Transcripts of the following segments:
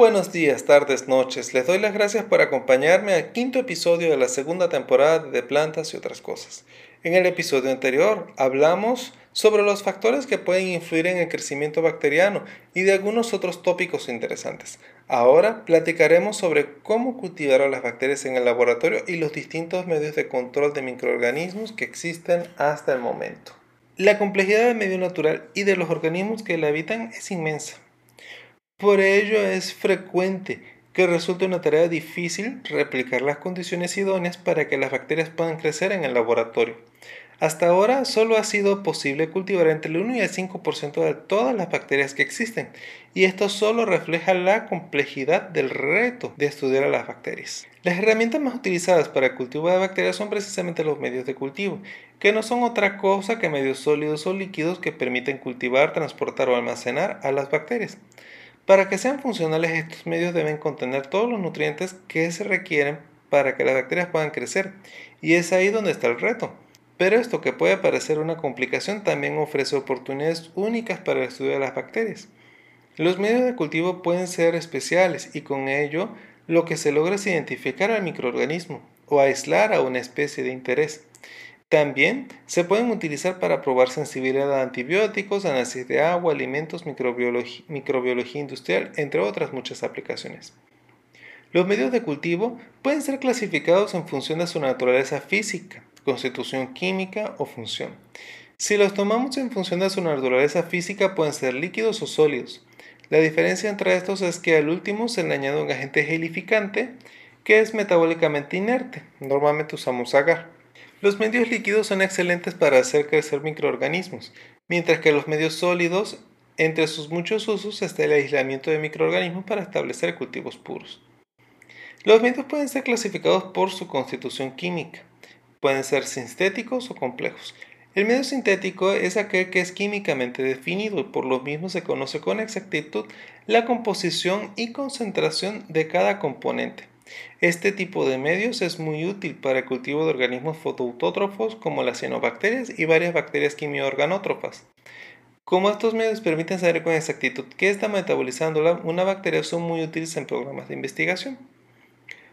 Buenos días, tardes, noches. Les doy las gracias por acompañarme al quinto episodio de la segunda temporada de Plantas y otras cosas. En el episodio anterior hablamos sobre los factores que pueden influir en el crecimiento bacteriano y de algunos otros tópicos interesantes. Ahora platicaremos sobre cómo cultivar a las bacterias en el laboratorio y los distintos medios de control de microorganismos que existen hasta el momento. La complejidad del medio natural y de los organismos que la habitan es inmensa. Por ello es frecuente que resulte una tarea difícil replicar las condiciones idóneas para que las bacterias puedan crecer en el laboratorio. Hasta ahora solo ha sido posible cultivar entre el 1 y el 5% de todas las bacterias que existen, y esto solo refleja la complejidad del reto de estudiar a las bacterias. Las herramientas más utilizadas para el cultivo de bacterias son precisamente los medios de cultivo, que no son otra cosa que medios sólidos o líquidos que permiten cultivar, transportar o almacenar a las bacterias. Para que sean funcionales estos medios deben contener todos los nutrientes que se requieren para que las bacterias puedan crecer y es ahí donde está el reto. Pero esto que puede parecer una complicación también ofrece oportunidades únicas para el estudio de las bacterias. Los medios de cultivo pueden ser especiales y con ello lo que se logra es identificar al microorganismo o aislar a una especie de interés. También se pueden utilizar para probar sensibilidad a antibióticos, análisis de agua, alimentos, microbiología, industrial, entre otras muchas aplicaciones. Los medios de cultivo pueden ser clasificados en función de su naturaleza física, constitución química o función. Si los tomamos en función de su naturaleza física pueden ser líquidos o sólidos. La diferencia entre estos es que al último se le añade un agente gelificante que es metabólicamente inerte. Normalmente usamos agar. Los medios líquidos son excelentes para hacer crecer microorganismos, mientras que los medios sólidos, entre sus muchos usos está el aislamiento de microorganismos para establecer cultivos puros. Los medios pueden ser clasificados por su constitución química. Pueden ser sintéticos o complejos. El medio sintético es aquel que es químicamente definido y por lo mismo se conoce con exactitud la composición y concentración de cada componente. Este tipo de medios es muy útil para el cultivo de organismos fotoautótrofos como las cianobacterias y varias bacterias quimiorganótrofas. Como estos medios permiten saber con exactitud qué está metabolizando una bacteria, son muy útiles en programas de investigación.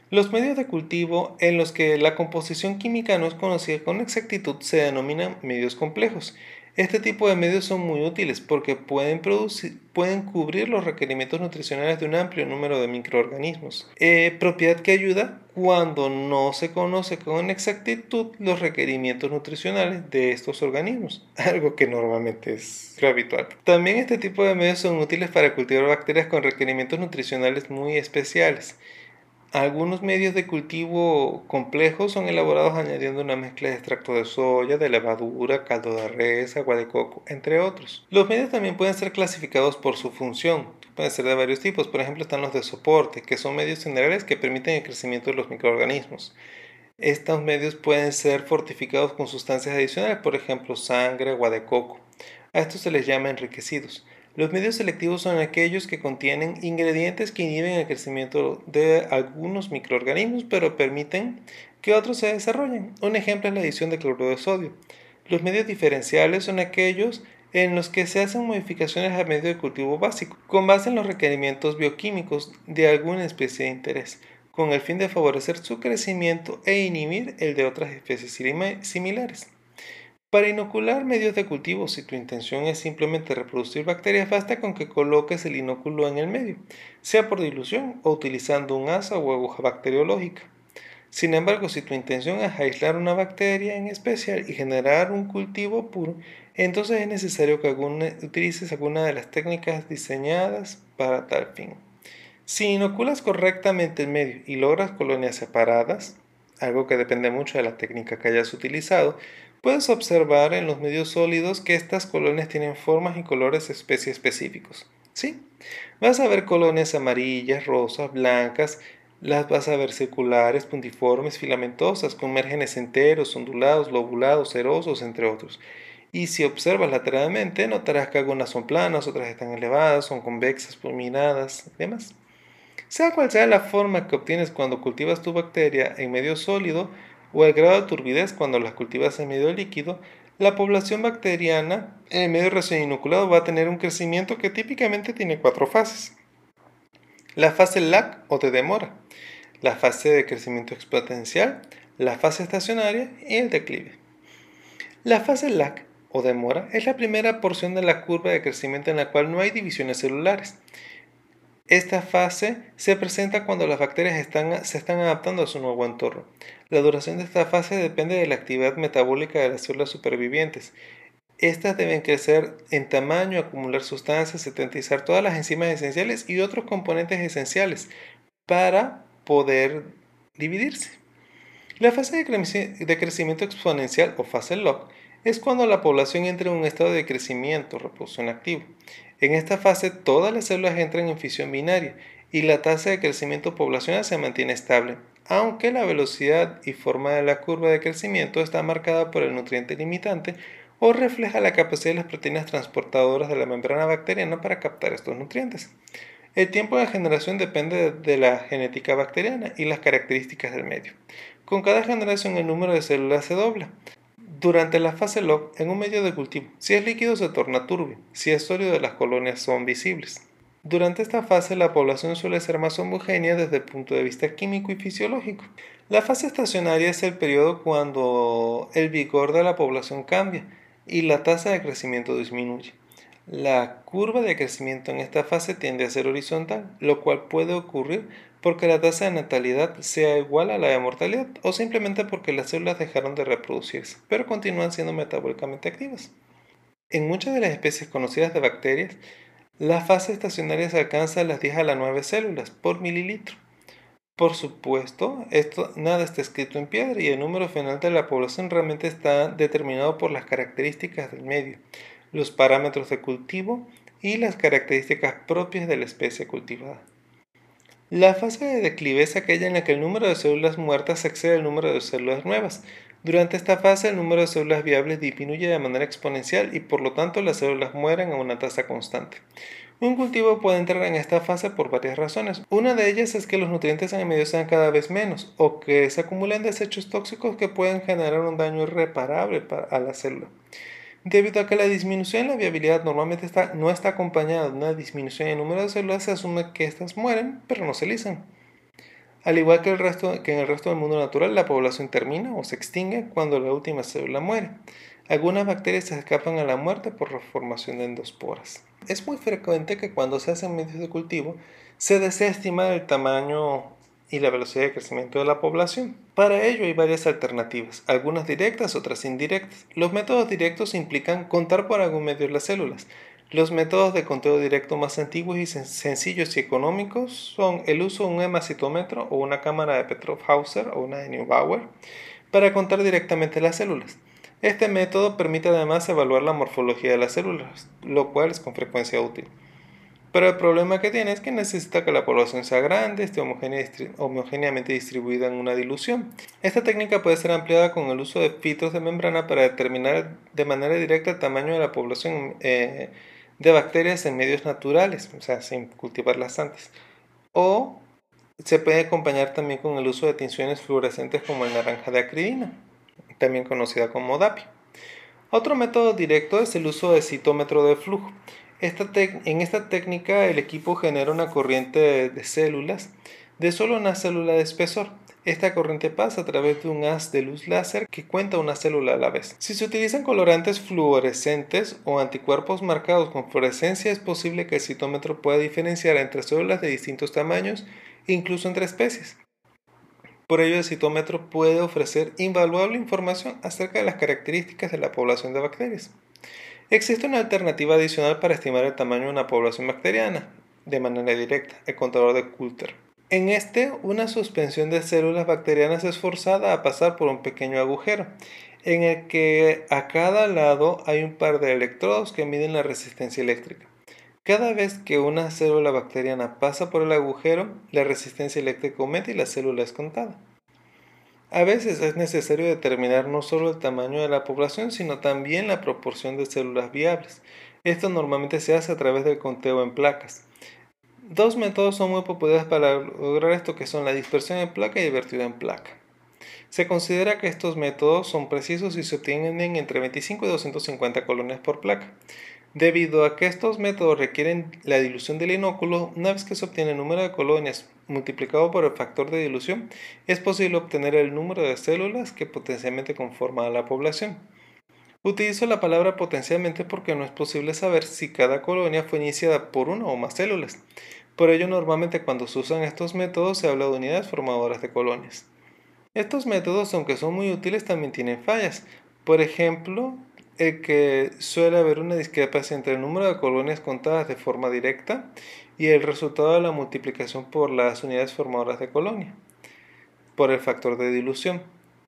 Los medios de cultivo en los que la composición química no es conocida con exactitud se denominan medios complejos este tipo de medios son muy útiles porque pueden, producir, pueden cubrir los requerimientos nutricionales de un amplio número de microorganismos, eh, propiedad que ayuda cuando no se conoce con exactitud los requerimientos nutricionales de estos organismos, algo que normalmente es habitual. También este tipo de medios son útiles para cultivar bacterias con requerimientos nutricionales muy especiales algunos medios de cultivo complejos son elaborados añadiendo una mezcla de extracto de soya, de levadura, caldo de res, agua de coco, entre otros. Los medios también pueden ser clasificados por su función. Pueden ser de varios tipos. Por ejemplo, están los de soporte, que son medios generales que permiten el crecimiento de los microorganismos. Estos medios pueden ser fortificados con sustancias adicionales, por ejemplo, sangre, agua de coco. A estos se les llama enriquecidos. Los medios selectivos son aquellos que contienen ingredientes que inhiben el crecimiento de algunos microorganismos, pero permiten que otros se desarrollen. Un ejemplo es la adición de cloruro de sodio. Los medios diferenciales son aquellos en los que se hacen modificaciones al medio de cultivo básico, con base en los requerimientos bioquímicos de alguna especie de interés, con el fin de favorecer su crecimiento e inhibir el de otras especies similares. Para inocular medios de cultivo, si tu intención es simplemente reproducir bacterias, basta con que coloques el inóculo en el medio, sea por dilución o utilizando un asa o aguja bacteriológica. Sin embargo, si tu intención es aislar una bacteria en especial y generar un cultivo puro, entonces es necesario que utilices alguna de las técnicas diseñadas para tal fin. Si inoculas correctamente el medio y logras colonias separadas, algo que depende mucho de la técnica que hayas utilizado, Puedes observar en los medios sólidos que estas colonias tienen formas y colores especie específicos. ¿Sí? Vas a ver colonias amarillas, rosas, blancas, las vas a ver circulares, puntiformes, filamentosas, con márgenes enteros, ondulados, lobulados, serosos, entre otros. Y si observas lateralmente, notarás que algunas son planas, otras están elevadas, son convexas, fulminadas, demás. Sea cual sea la forma que obtienes cuando cultivas tu bacteria en medio sólido, o el grado de turbidez cuando las cultivas en medio líquido, la población bacteriana en medio recién inoculado va a tener un crecimiento que típicamente tiene cuatro fases. la fase lag o de demora, la fase de crecimiento exponencial, la fase estacionaria y el declive. La fase lag o demora es la primera porción de la curva de crecimiento en la cual no hay divisiones celulares. Esta fase se presenta cuando las bacterias se están adaptando a su nuevo entorno. La duración de esta fase depende de la actividad metabólica de las células supervivientes. Estas deben crecer en tamaño, acumular sustancias, sintetizar todas las enzimas esenciales y otros componentes esenciales para poder dividirse. La fase de crecimiento exponencial o fase log es cuando la población entra en un estado de crecimiento, reproducción activo. En esta fase todas las células entran en fisión binaria y la tasa de crecimiento poblacional se mantiene estable, aunque la velocidad y forma de la curva de crecimiento está marcada por el nutriente limitante o refleja la capacidad de las proteínas transportadoras de la membrana bacteriana para captar estos nutrientes. El tiempo de generación depende de la genética bacteriana y las características del medio. Con cada generación el número de células se dobla. Durante la fase log, en un medio de cultivo, si es líquido se torna turbio, si es sólido las colonias son visibles. Durante esta fase la población suele ser más homogénea desde el punto de vista químico y fisiológico. La fase estacionaria es el periodo cuando el vigor de la población cambia y la tasa de crecimiento disminuye. La curva de crecimiento en esta fase tiende a ser horizontal, lo cual puede ocurrir porque la tasa de natalidad sea igual a la de mortalidad o simplemente porque las células dejaron de reproducirse, pero continúan siendo metabólicamente activas. En muchas de las especies conocidas de bacterias, la fase estacionaria se alcanza a las 10 a las 9 células por mililitro. Por supuesto, esto nada está escrito en piedra y el número final de la población realmente está determinado por las características del medio, los parámetros de cultivo y las características propias de la especie cultivada. La fase de declive es aquella en la que el número de células muertas excede el número de células nuevas. Durante esta fase el número de células viables disminuye de manera exponencial y por lo tanto las células mueren a una tasa constante. Un cultivo puede entrar en esta fase por varias razones. Una de ellas es que los nutrientes en el medio sean cada vez menos o que se acumulen desechos tóxicos que pueden generar un daño irreparable a la célula. Debido a que la disminución en la viabilidad normalmente no está acompañada de una disminución en el número de células, se asume que éstas mueren, pero no se lisan. Al igual que, el resto, que en el resto del mundo natural, la población termina o se extingue cuando la última célula muere. Algunas bacterias se escapan a la muerte por la formación de endosporas. Es muy frecuente que cuando se hacen medios de cultivo se desea estimar el tamaño y la velocidad de crecimiento de la población. Para ello hay varias alternativas, algunas directas, otras indirectas. Los métodos directos implican contar por algún medio las células. Los métodos de conteo directo más antiguos y sencillos y económicos son el uso de un hemacitómetro o una cámara de Petrov-Hauser o una de Neubauer para contar directamente las células. Este método permite además evaluar la morfología de las células, lo cual es con frecuencia útil. Pero el problema que tiene es que necesita que la población sea grande, esté homogéneamente distribuida en una dilución. Esta técnica puede ser ampliada con el uso de filtros de membrana para determinar de manera directa el tamaño de la población eh, de bacterias en medios naturales, o sea, sin cultivarlas antes. O se puede acompañar también con el uso de tinciones fluorescentes como el naranja de acridina, también conocida como DAPI. Otro método directo es el uso de citómetro de flujo en esta técnica el equipo genera una corriente de, células de solo una célula de espesor. Esta corriente pasa a través de un haz de luz láser que cuenta una célula a la vez. Si se utilizan colorantes fluorescentes o anticuerpos marcados con fluorescencia, es posible que el citómetro pueda diferenciar entre células de distintos tamaños, incluso entre especies. Por ello, el citómetro puede ofrecer invaluable información acerca de las características de la población de bacterias. Existe una alternativa adicional para estimar el tamaño de una población bacteriana de manera directa, el contador de Coulter. En este, una suspensión de células bacterianas es forzada a pasar por un pequeño agujero, en el que a cada lado hay un par de electrodos que miden la resistencia eléctrica. Cada vez que una célula bacteriana pasa por el agujero, la resistencia eléctrica aumenta y la célula es contada. A veces es necesario determinar no solo el tamaño de la población, sino también la proporción de células viables. Esto normalmente se hace a través del conteo en placas. Dos métodos son muy populares para lograr esto, que son la dispersión en placa y el vertido en placa. Se considera que estos métodos son precisos y se obtienen entre 25 y 250 colonias por placa. Debido a que estos métodos requieren la dilución del inóculo, una vez que se obtiene el número de colonias multiplicado por el factor de dilución, es posible obtener el número de células que potencialmente conforman a la población. Utilizo la palabra potencialmente porque no es posible saber si cada colonia fue iniciada por una o más células. Por ello, normalmente cuando se usan estos métodos se habla de unidades formadoras de colonias. Estos métodos, aunque son muy útiles, también tienen fallas. Por ejemplo, el que suele haber una discrepancia entre el número de colonias contadas de forma directa y el resultado de la multiplicación por las unidades formadoras de colonia, por el factor de dilución.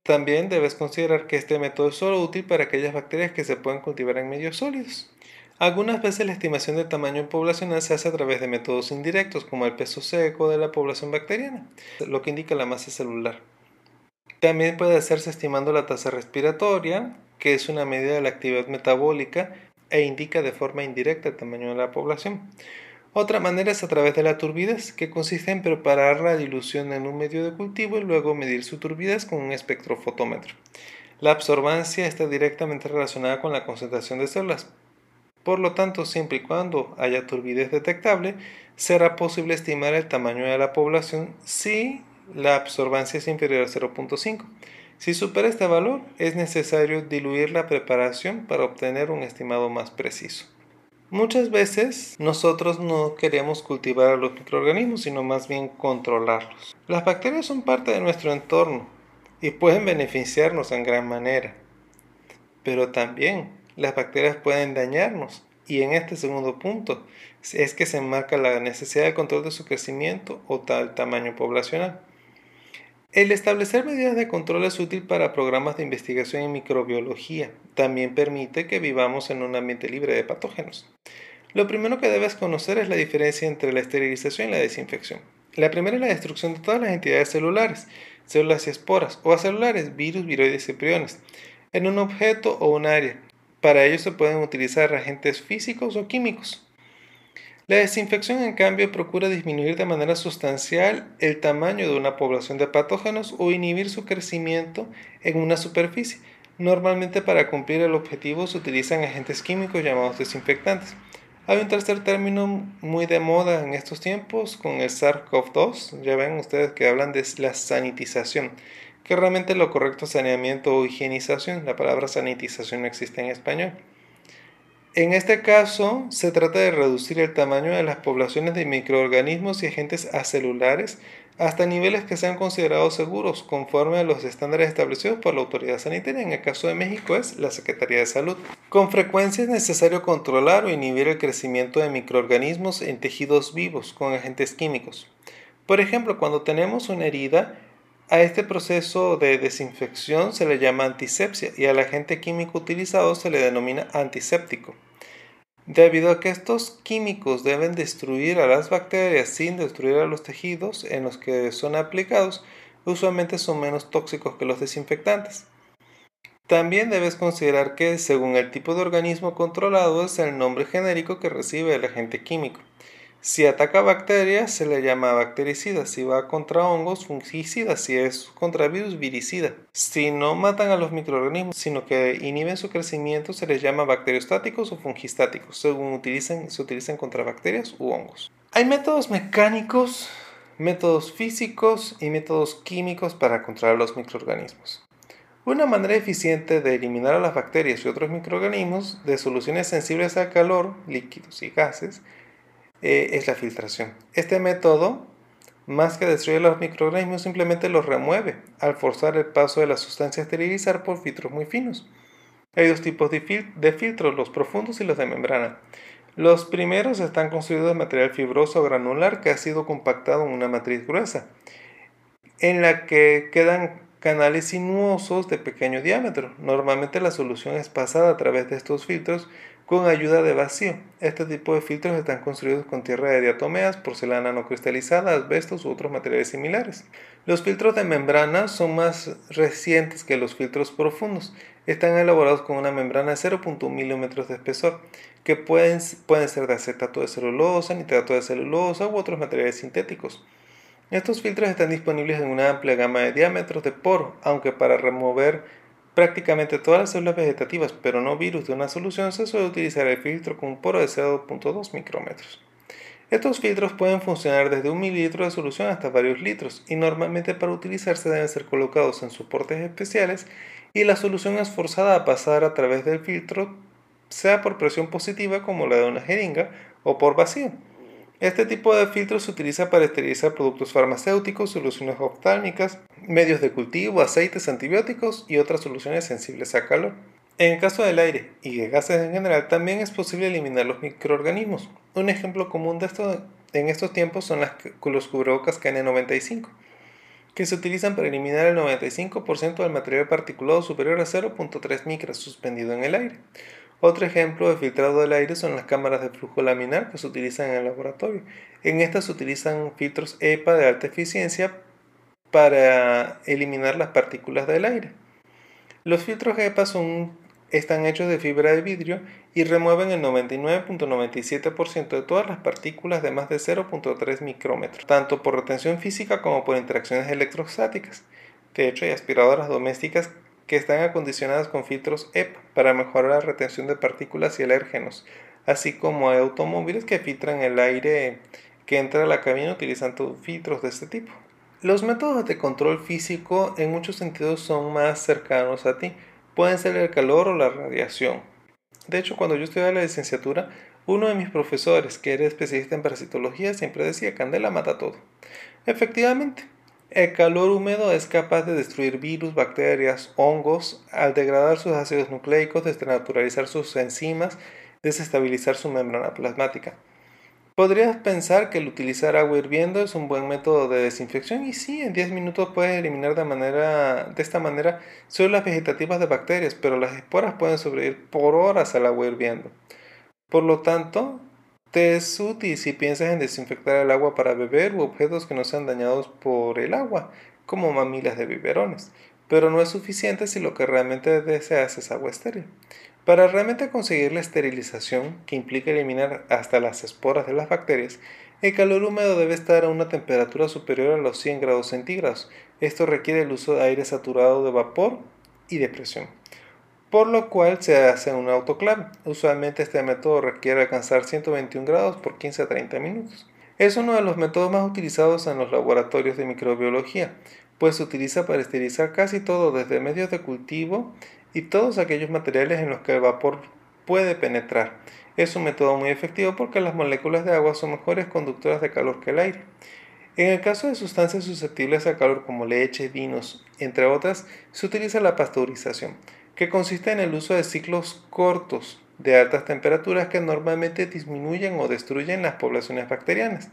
También debes considerar que este método es solo útil para aquellas bacterias que se pueden cultivar en medios sólidos. Algunas veces la estimación del tamaño poblacional se hace a través de métodos indirectos, como el peso seco de la población bacteriana, lo que indica la masa celular. También puede hacerse estimando la tasa respiratoria, que es una medida de la actividad metabólica e indica de forma indirecta el tamaño de la población. Otra manera es a través de la turbidez, que consiste en preparar la dilución en un medio de cultivo y luego medir su turbidez con un espectrofotómetro. La absorbancia está directamente relacionada con la concentración de células. Por lo tanto, siempre y cuando haya turbidez detectable, será posible estimar el tamaño de la población si la absorbancia es inferior a 0.5. Si supera este valor, es necesario diluir la preparación para obtener un estimado más preciso. Muchas veces nosotros no queremos cultivar a los microorganismos, sino más bien controlarlos. Las bacterias son parte de nuestro entorno y pueden beneficiarnos en gran manera. Pero también las bacterias pueden dañarnos y en este segundo punto es que se enmarca la necesidad de control de su crecimiento o tal tamaño poblacional. El establecer medidas de control es útil para programas de investigación en microbiología. También permite que vivamos en un ambiente libre de patógenos. Lo primero que debes conocer es la diferencia entre la esterilización y la desinfección. La primera es la destrucción de todas las entidades celulares, células y esporas, o acelulares, virus, viroides y priones, en un objeto o un área. Para ello se pueden utilizar agentes físicos o químicos. La desinfección, en cambio, procura disminuir de manera sustancial el tamaño de una población de patógenos o inhibir su crecimiento en una superficie. Normalmente para cumplir el objetivo se utilizan agentes químicos llamados desinfectantes. Hay un tercer término muy de moda en estos tiempos con el SARS-CoV-2. Ya ven ustedes que hablan de la sanitización, que realmente lo correcto es saneamiento o higienización. La palabra sanitización no existe en español. En este caso, se trata de reducir el tamaño de las poblaciones de microorganismos y agentes acelulares hasta niveles que sean considerados seguros conforme a los estándares establecidos por la autoridad sanitaria. En el caso de México es la Secretaría de Salud. Con frecuencia es necesario controlar o inhibir el crecimiento de microorganismos en tejidos vivos con agentes químicos. Por ejemplo, cuando tenemos una herida, a este proceso de desinfección se le llama antisepsia y al agente químico utilizado se le denomina antiséptico. Debido a que estos químicos deben destruir a las bacterias sin destruir a los tejidos en los que son aplicados, usualmente son menos tóxicos que los desinfectantes. También debes considerar que según el tipo de organismo controlado es el nombre genérico que recibe el agente químico. Si ataca bacterias, se le llama bactericida. Si va contra hongos, fungicida. Si es contra virus, viricida. Si no matan a los microorganismos, sino que inhiben su crecimiento, se les llama bacteriostáticos o fungistáticos, según se utilizan contra bacterias u hongos. Hay métodos mecánicos, métodos físicos y métodos químicos para controlar los microorganismos. Una manera eficiente de eliminar a las bacterias y otros microorganismos de soluciones sensibles al calor, líquidos y gases eh, es la filtración. Este método, más que destruir los microorganismos, simplemente los remueve al forzar el paso de la sustancia a esterilizar por filtros muy finos. Hay dos tipos de filtros, los profundos y los de membrana. Los primeros están construidos de material fibroso o granular que ha sido compactado en una matriz gruesa, en la que quedan canales sinuosos de pequeño diámetro. Normalmente la solución es pasada a través de estos filtros con ayuda de vacío. Este tipo de filtros están construidos con tierra de diatomeas, porcelana no cristalizada, asbestos u otros materiales similares. Los filtros de membrana son más recientes que los filtros profundos. Están elaborados con una membrana de 0.1 milímetros de espesor, que pueden, pueden ser de acetato de celulosa, nitrato de celulosa u otros materiales sintéticos. Estos filtros están disponibles en una amplia gama de diámetros de poro, aunque para remover prácticamente todas las células vegetativas, pero no virus de una solución, se suele utilizar el filtro con un poro de 0.2 micrómetros. Estos filtros pueden funcionar desde un mililitro de solución hasta varios litros y normalmente para utilizarse deben ser colocados en soportes especiales y la solución es forzada a pasar a través del filtro sea por presión positiva como la de una jeringa o por vacío. Este tipo de filtro se utiliza para esterilizar productos farmacéuticos, soluciones oftálmicas, medios de cultivo, aceites, antibióticos y otras soluciones sensibles a calor. En el caso del aire y de gases en general, también es posible eliminar los microorganismos. Un ejemplo común de esto en estos tiempos son las, los cubrebocas KN95, que se utilizan para eliminar el 95% del material particulado superior a 0.3 micras suspendido en el aire. Otro ejemplo de filtrado del aire son las cámaras de flujo laminar que se utilizan en el laboratorio. En estas se utilizan filtros EPA de alta eficiencia para eliminar las partículas del aire. Los filtros EPA son están hechos de fibra de vidrio y remueven el 99.97% de todas las partículas de más de 0.3 micrómetros, tanto por retención física como por interacciones electrostáticas. De hecho, hay aspiradoras domésticas que están acondicionadas con filtros EPA para mejorar la retención de partículas y alérgenos, así como hay automóviles que filtran el aire que entra a la cabina utilizando filtros de este tipo. Los métodos de control físico en muchos sentidos son más cercanos a ti pueden ser el calor o la radiación. De hecho, cuando yo estudiaba la licenciatura, uno de mis profesores, que era especialista en parasitología, siempre decía, Candela mata todo. Efectivamente, el calor húmedo es capaz de destruir virus, bacterias, hongos, al degradar sus ácidos nucleicos, desnaturalizar sus enzimas, desestabilizar su membrana plasmática. Podrías pensar que el utilizar agua hirviendo es un buen método de desinfección y sí, en 10 minutos puedes eliminar de, manera, de esta manera células vegetativas de bacterias, pero las esporas pueden sobrevivir por horas al agua hirviendo. Por lo tanto, te es útil si piensas en desinfectar el agua para beber u objetos que no sean dañados por el agua, como mamilas de biberones, pero no es suficiente si lo que realmente deseas es agua estéril. Para realmente conseguir la esterilización, que implica eliminar hasta las esporas de las bacterias, el calor húmedo debe estar a una temperatura superior a los 100 grados centígrados. Esto requiere el uso de aire saturado de vapor y de presión, por lo cual se hace un autoclave. Usualmente este método requiere alcanzar 121 grados por 15 a 30 minutos. Es uno de los métodos más utilizados en los laboratorios de microbiología, pues se utiliza para esterilizar casi todo desde medios de cultivo y todos aquellos materiales en los que el vapor puede penetrar. Es un método muy efectivo porque las moléculas de agua son mejores conductoras de calor que el aire. En el caso de sustancias susceptibles al calor como leche, vinos, entre otras, se utiliza la pasteurización, que consiste en el uso de ciclos cortos de altas temperaturas que normalmente disminuyen o destruyen las poblaciones bacterianas.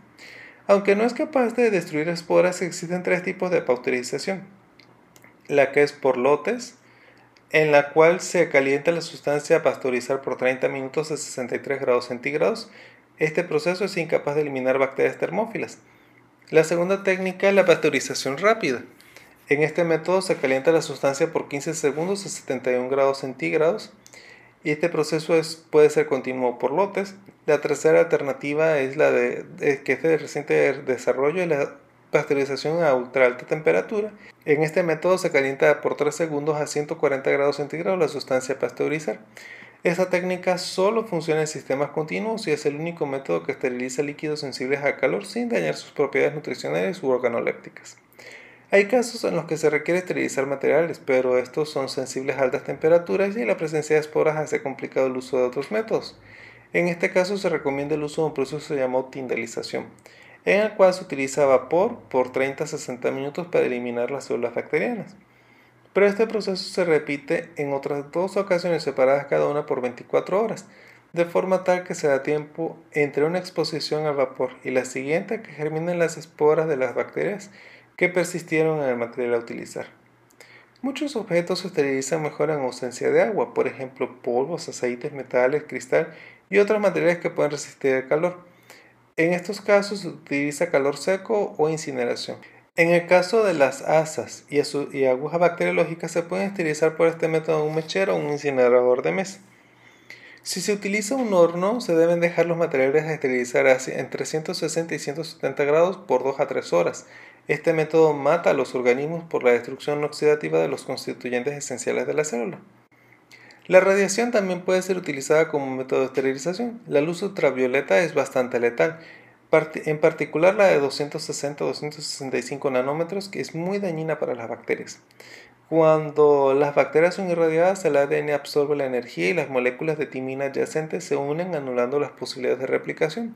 Aunque no es capaz de destruir esporas, existen tres tipos de pasteurización. La que es por lotes, en la cual se calienta la sustancia a pasteurizar por 30 minutos a 63 grados centígrados. Este proceso es incapaz de eliminar bacterias termófilas. La segunda técnica es la pasteurización rápida. En este método se calienta la sustancia por 15 segundos a 71 grados centígrados y este proceso es, puede ser continuo por lotes. La tercera alternativa es la de, que es de reciente desarrollo y la pasteurización a ultra alta temperatura. En este método se calienta por 3 segundos a 140 grados centígrados la sustancia a pasteurizar. Esta técnica solo funciona en sistemas continuos y es el único método que esteriliza líquidos sensibles al calor sin dañar sus propiedades nutricionales u organolépticas. Hay casos en los que se requiere esterilizar materiales, pero estos son sensibles a altas temperaturas y la presencia de esporas hace complicado el uso de otros métodos. En este caso se recomienda el uso de un proceso llamado tindalización en el cual se utiliza vapor por 30 a 60 minutos para eliminar las células bacterianas. Pero este proceso se repite en otras dos ocasiones separadas cada una por 24 horas, de forma tal que se da tiempo entre una exposición al vapor y la siguiente que germinen las esporas de las bacterias que persistieron en el material a utilizar. Muchos objetos se esterilizan mejor en ausencia de agua, por ejemplo polvos, aceites, metales, cristal y otros materiales que pueden resistir el calor. En estos casos se utiliza calor seco o incineración. En el caso de las asas y, agujas bacteriológicas se pueden esterilizar por este método un mechero o un incinerador de mesa. Si se utiliza un horno, se deben dejar los materiales a esterilizar entre 160 y 170 grados por 2 a 3 horas. Este método mata a los organismos por la destrucción oxidativa de los constituyentes esenciales de la célula. La radiación también puede ser utilizada como método de esterilización. La luz ultravioleta es bastante letal, en particular la de 260-265 nanómetros, que es muy dañina para las bacterias. Cuando las bacterias son irradiadas, el ADN absorbe la energía y las moléculas de timina adyacentes se unen anulando las posibilidades de replicación.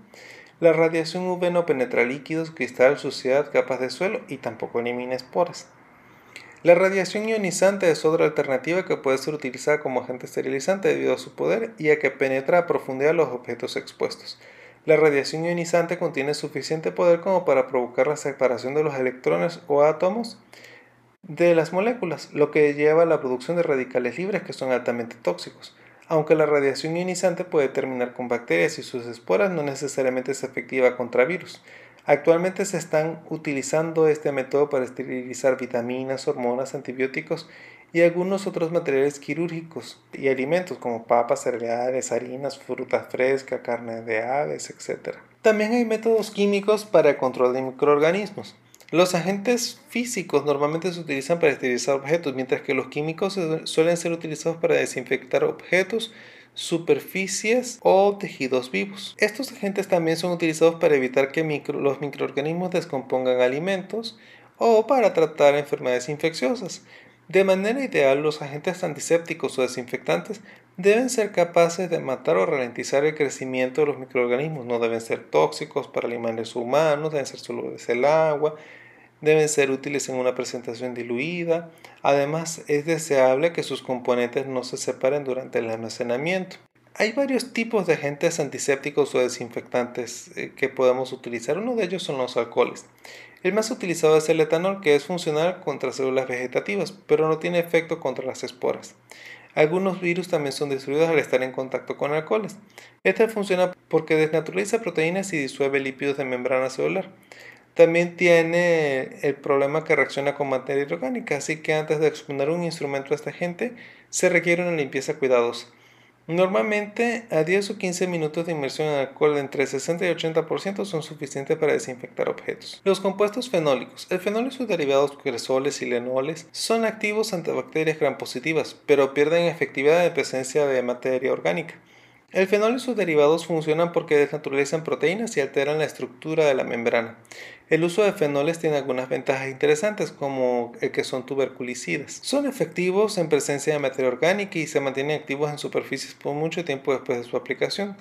La radiación UV no penetra líquidos, cristal, suciedad, capas de suelo y tampoco elimina esporas. La radiación ionizante es otra alternativa que puede ser utilizada como agente esterilizante debido a su poder y a que penetra a profundidad los objetos expuestos. La radiación ionizante contiene suficiente poder como para provocar la separación de los electrones o átomos de las moléculas, lo que lleva a la producción de radicales libres que son altamente tóxicos. Aunque la radiación ionizante puede terminar con bacterias y sus esporas, no necesariamente es efectiva contra virus. Actualmente se están utilizando este método para esterilizar vitaminas, hormonas, antibióticos y algunos otros materiales quirúrgicos y alimentos como papas, cereales, harinas, frutas frescas, carne de aves, etc. También hay métodos químicos para el control de microorganismos. Los agentes físicos normalmente se utilizan para esterilizar objetos, mientras que los químicos suelen ser utilizados para desinfectar objetos, superficies o tejidos vivos. Estos agentes también son utilizados para evitar que los microorganismos descompongan alimentos o para tratar enfermedades infecciosas. De manera ideal, los agentes antisépticos o desinfectantes deben ser capaces de matar o ralentizar el crecimiento de los microorganismos. No deben ser tóxicos para animales humanos, deben ser solubles el agua, deben ser útiles en una presentación diluida. Además, es deseable que sus componentes no se separen durante el almacenamiento. Hay varios tipos de agentes antisépticos o desinfectantes eh, que podemos utilizar. Uno de ellos son los alcoholes. El más utilizado es el etanol, que es funcional contra células vegetativas, pero no tiene efecto contra las esporas. Algunos virus también son destruidos al estar en contacto con alcoholes. Este funciona porque desnaturaliza proteínas y disuelve lípidos de membrana celular. También tiene el problema que reacciona con materia orgánica, así que antes de exponer un instrumento a esta gente se requiere una limpieza cuidadosa. Normalmente a 10 o 15 minutos de inmersión en alcohol entre 60 y 80% son suficientes para desinfectar objetos. Los compuestos fenólicos. El fenol y sus derivados cresoles y lenoles son activos ante bacterias gram positivas, pero pierden efectividad en presencia de materia orgánica. El fenol y sus derivados funcionan porque desnaturalizan proteínas y alteran la estructura de la membrana. El uso de fenoles tiene algunas ventajas interesantes, como el que son tuberculicidas. Son efectivos en presencia de materia orgánica y se mantienen activos en superficies por mucho tiempo después de su aplicación.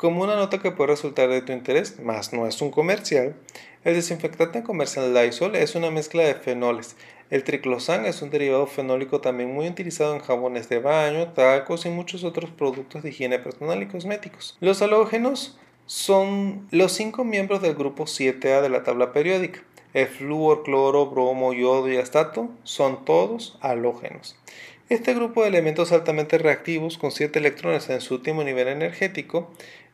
Como una nota que puede resultar de tu interés, más no es un comercial, el desinfectante comercial Lysol es una mezcla de fenoles. El triclosan es un derivado fenólico también muy utilizado en jabones de baño, tacos y muchos otros productos de higiene personal y cosméticos. Los halógenos son los cinco miembros del grupo 7A de la tabla periódica. El flúor, cloro, bromo, yodo y astato son todos halógenos. Este grupo de elementos altamente reactivos con 7 electrones en su último nivel energético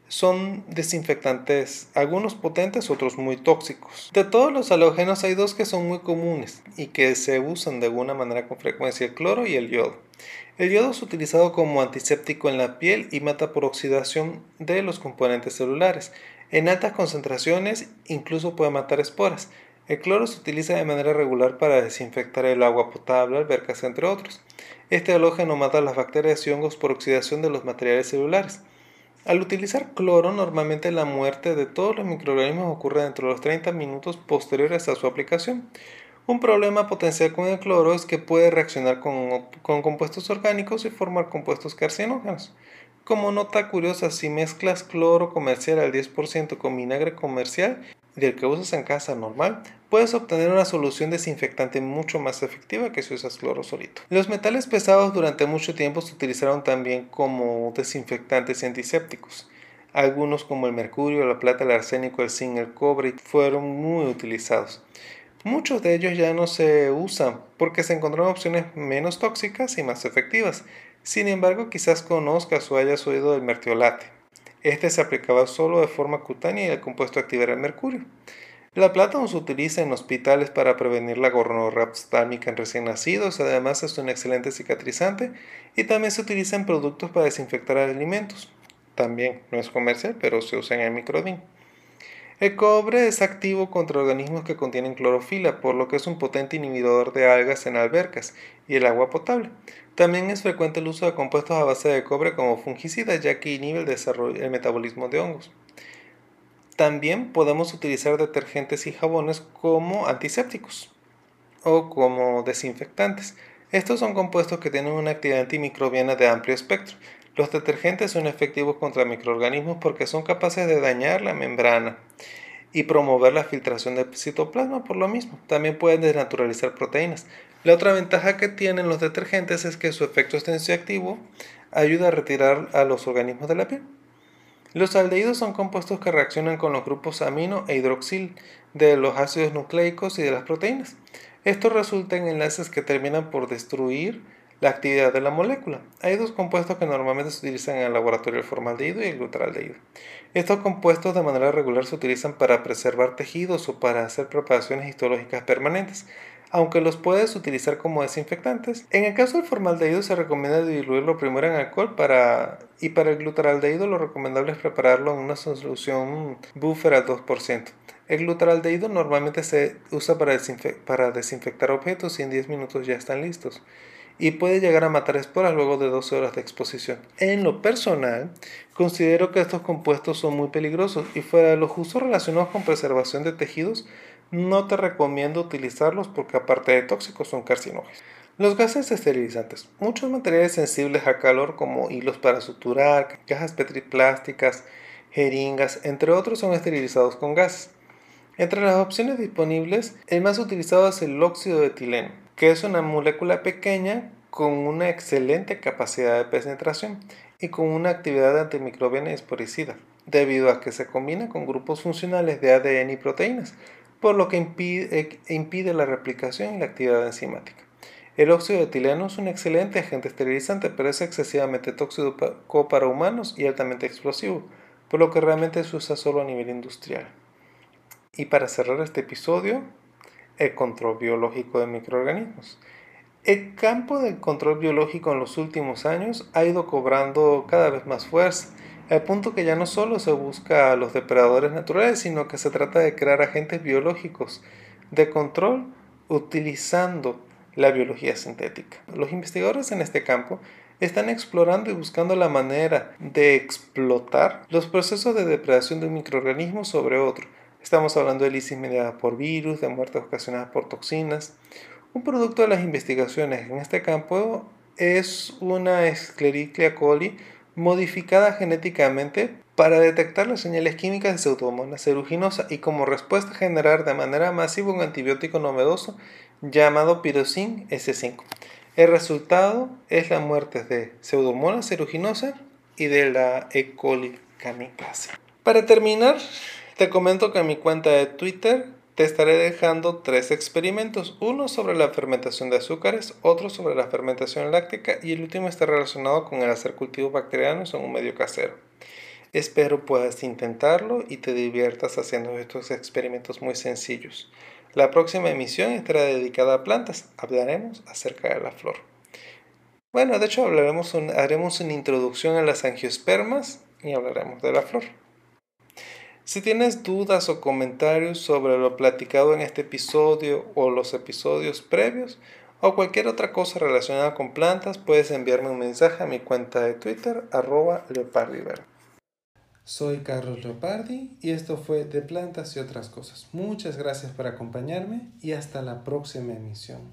son desinfectantes, algunos potentes, otros muy tóxicos. De todos los halógenos hay dos que son muy comunes y que se usan de alguna manera con frecuencia, el cloro y el yodo. El yodo es utilizado como antiséptico en la piel y mata por oxidación de los componentes celulares. En altas concentraciones incluso puede matar esporas. El cloro se utiliza de manera regular para desinfectar el agua potable, albercas, entre otros. Este halógeno mata las bacterias y hongos por oxidación de los materiales celulares. Al utilizar cloro, normalmente la muerte de todos los microorganismos ocurre dentro de los 30 minutos posteriores a su aplicación. Un problema potencial con el cloro es que puede reaccionar con, compuestos orgánicos y formar compuestos carcinógenos. Como nota curiosa, si mezclas cloro comercial al 10% con vinagre comercial del que usas en casa normal, puedes obtener una solución desinfectante mucho más efectiva que si usas cloro solito. Los metales pesados durante mucho tiempo se utilizaron también como desinfectantes y antisépticos. Algunos como el mercurio, la plata, el arsénico, el zinc, el cobre fueron muy utilizados. Muchos de ellos ya no se usan porque se encontraron opciones menos tóxicas y más efectivas. Sin embargo, quizás conozcas o hayas oído del mertiolate. Este se aplicaba solo de forma cutánea y el compuesto activaba el mercurio. La plata se utiliza en hospitales para prevenir la gonorrea en recién nacidos, además es un excelente cicatrizante y también se utiliza en productos para desinfectar alimentos. También no es comercial, pero se usa en el microdín. El cobre es activo contra organismos que contienen clorofila, por lo que es un potente inhibidor de algas en albercas y el agua potable. También es frecuente el uso de compuestos a base de cobre como fungicidas, ya que inhibe el, desarrollo, el metabolismo de hongos. También podemos utilizar detergentes y jabones como antisépticos o como desinfectantes. Estos son compuestos que tienen una actividad antimicrobiana de amplio espectro. Los detergentes son efectivos contra microorganismos porque son capaces de dañar la membrana y promover la filtración del citoplasma por lo mismo. También pueden desnaturalizar proteínas. La otra ventaja que tienen los detergentes es que su efecto extensivo ayuda a retirar a los organismos de la piel. Los aldehídos son compuestos que reaccionan con los grupos amino e hidroxil de los ácidos nucleicos y de las proteínas. Esto resulta en enlaces que terminan por destruir la actividad de la molécula. Hay dos compuestos que normalmente se utilizan en el laboratorio, el formaldehído y el glutaraldehído. Estos compuestos de manera regular se utilizan para preservar tejidos o para hacer preparaciones histológicas permanentes, aunque los puedes utilizar como desinfectantes. En el caso del formaldehído se recomienda diluirlo primero en alcohol para, y para el glutaraldehído lo recomendable es prepararlo en una solución buffer al 2%. El glutaraldehído normalmente se usa para, para desinfectar objetos y en 10 minutos ya están listos y puede llegar a matar esporas luego de 12 horas de exposición. En lo personal, considero que estos compuestos son muy peligrosos y fuera de los usos relacionados con preservación de tejidos, no te recomiendo utilizarlos porque aparte de tóxicos son carcinógenos. Los gases esterilizantes. Muchos materiales sensibles a calor como hilos para suturar, cajas petriplásticas, jeringas, entre otros son esterilizados con gases. Entre las opciones disponibles, el más utilizado es el óxido de etileno, que es una molécula pequeña con una excelente capacidad de penetración y con una actividad antimicrobiana y esporicida, debido a que se combina con grupos funcionales de ADN y proteínas, por lo que impide, la replicación y la actividad enzimática. El óxido de etileno es un excelente agente esterilizante, pero es excesivamente tóxico para humanos y altamente explosivo, por lo que realmente se usa solo a nivel industrial. Y para cerrar este episodio, el control biológico de microorganismos. El campo del control biológico en los últimos años ha ido cobrando cada vez más fuerza, al punto que ya no solo se busca a los depredadores naturales, sino que se trata de crear agentes biológicos de control utilizando la biología sintética. Los investigadores en este campo están explorando y buscando la manera de explotar los procesos de depredación de un microorganismo sobre otro, Estamos hablando de lisis mediada por virus, de muertes ocasionadas por toxinas. Un producto de las investigaciones en este campo es una Escherichia coli modificada genéticamente para detectar las señales químicas de Pseudomonas aeruginosa y como respuesta generar de manera masiva un antibiótico novedoso llamado Pyrosin S5. El resultado es la muerte de Pseudomonas aeruginosa y de la E. coli kamikaze. Para terminar, te comento que en mi cuenta de Twitter te estaré dejando tres experimentos, uno sobre la fermentación de azúcares, otro sobre la fermentación láctica y el último está relacionado con el hacer cultivos bacterianos en un medio casero. Espero puedas intentarlo y te diviertas haciendo estos experimentos muy sencillos. La próxima emisión estará dedicada a plantas. Hablaremos acerca de la flor. Bueno, de hecho hablaremos haremos una introducción a las angiospermas y hablaremos de la flor. Si tienes dudas o comentarios sobre lo platicado en este episodio o los episodios previos, o cualquier otra cosa relacionada con plantas, puedes enviarme un mensaje a mi cuenta de Twitter, arroba. Soy Carlos Leopardi y esto fue De Plantas y otras cosas. Muchas gracias por acompañarme y hasta la próxima emisión.